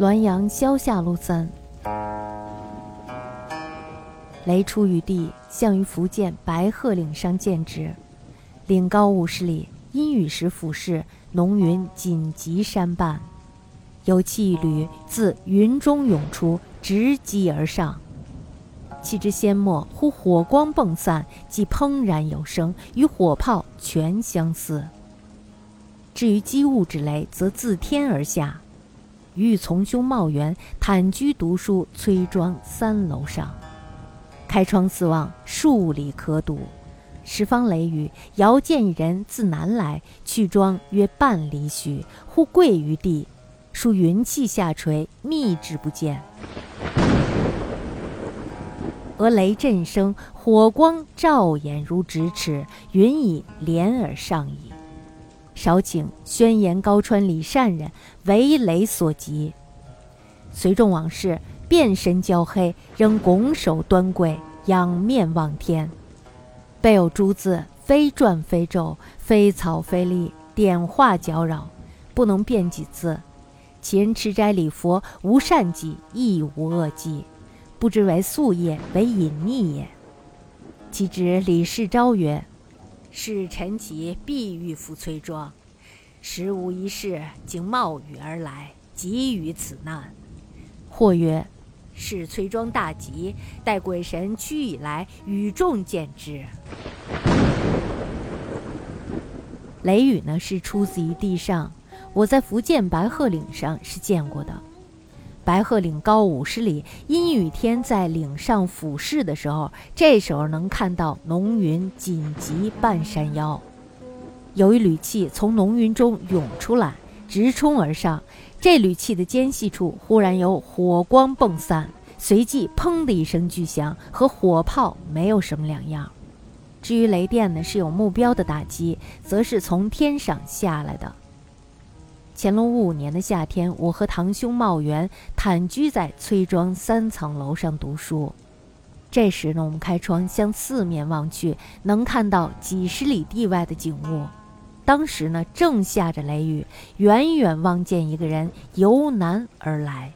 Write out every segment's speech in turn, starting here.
滦阳萧下路三。雷出于地，向于福建白鹤岭上见之。岭高五十里，阴雨时俯视，浓云紧集山半，有气一缕自云中涌出，直击而上。气之先末，忽火光迸散，即砰然有声，与火炮全相似。至于积雾之雷，则自天而下。欲从兄茂元坦居读书崔庄三楼上，开窗四望，数里可睹。十方雷雨，遥见一人自南来，去庄约半里许，忽跪于地，数云气下垂，密之不见。俄雷震声，火光照眼如咫尺，云已连而上矣。少请宣言高川李善人为雷所及，随众往事，遍身焦黑，仍拱手端跪，仰面望天，背有诸字，非篆非咒，非草非隶，点画矫扰，不能辨几字。其人持斋礼佛，无善迹，亦无恶迹，不知为宿业，为隐匿也。其指李氏昭曰。是臣其必欲赴崔庄，时无一事，竟冒雨而来，急于此难。或曰：是崔庄大吉，待鬼神驱以来，与众见之。雷雨呢，是出自于地上，我在福建白鹤岭上是见过的。白鹤岭高五十里，阴雨天在岭上俯视的时候，这时候能看到浓云紧急半山腰，有一缕气从浓云中涌出来，直冲而上。这缕气的间隙处，忽然有火光迸散，随即砰的一声巨响，和火炮没有什么两样。至于雷电呢，是有目标的打击，则是从天上下来的。乾隆五年的夏天，我和堂兄茂元坦居在崔庄三层楼上读书。这时呢，我们开窗向四面望去，能看到几十里地外的景物。当时呢，正下着雷雨，远远望见一个人由南而来。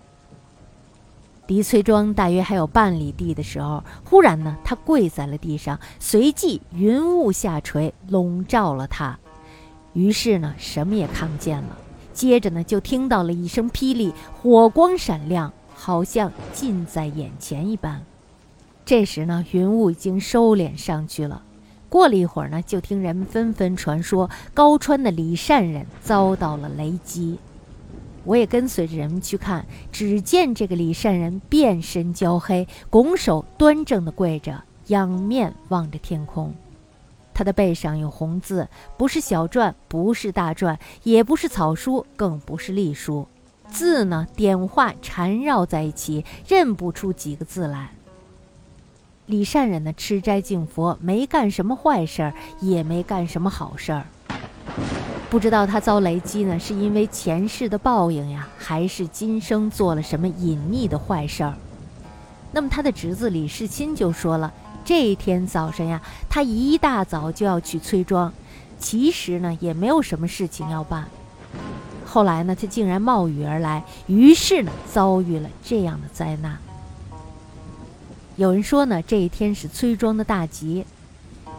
离崔庄大约还有半里地的时候，忽然呢，他跪在了地上，随即云雾下垂，笼罩了他。于是呢，什么也看不见了。接着呢，就听到了一声霹雳，火光闪亮，好像近在眼前一般。这时呢，云雾已经收敛上去了。过了一会儿呢，就听人们纷纷传说高川的李善人遭到了雷击。我也跟随着人们去看，只见这个李善人变身焦黑，拱手端正地跪着，仰面望着天空。他的背上有红字，不是小篆，不是大篆，也不是草书，更不是隶书，字呢点画缠绕在一起，认不出几个字来。李善人呢吃斋敬佛，没干什么坏事儿，也没干什么好事儿。不知道他遭雷击呢，是因为前世的报应呀，还是今生做了什么隐匿的坏事儿？那么他的侄子李世钦就说了。这一天早上呀，他一大早就要去崔庄，其实呢也没有什么事情要办。后来呢，他竟然冒雨而来，于是呢遭遇了这样的灾难。有人说呢，这一天是崔庄的大吉，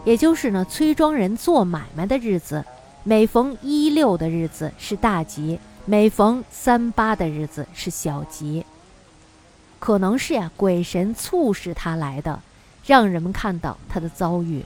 也就是呢崔庄人做买卖的日子。每逢一六的日子是大吉，每逢三八的日子是小吉。可能是呀，鬼神促使他来的。让人们看到他的遭遇。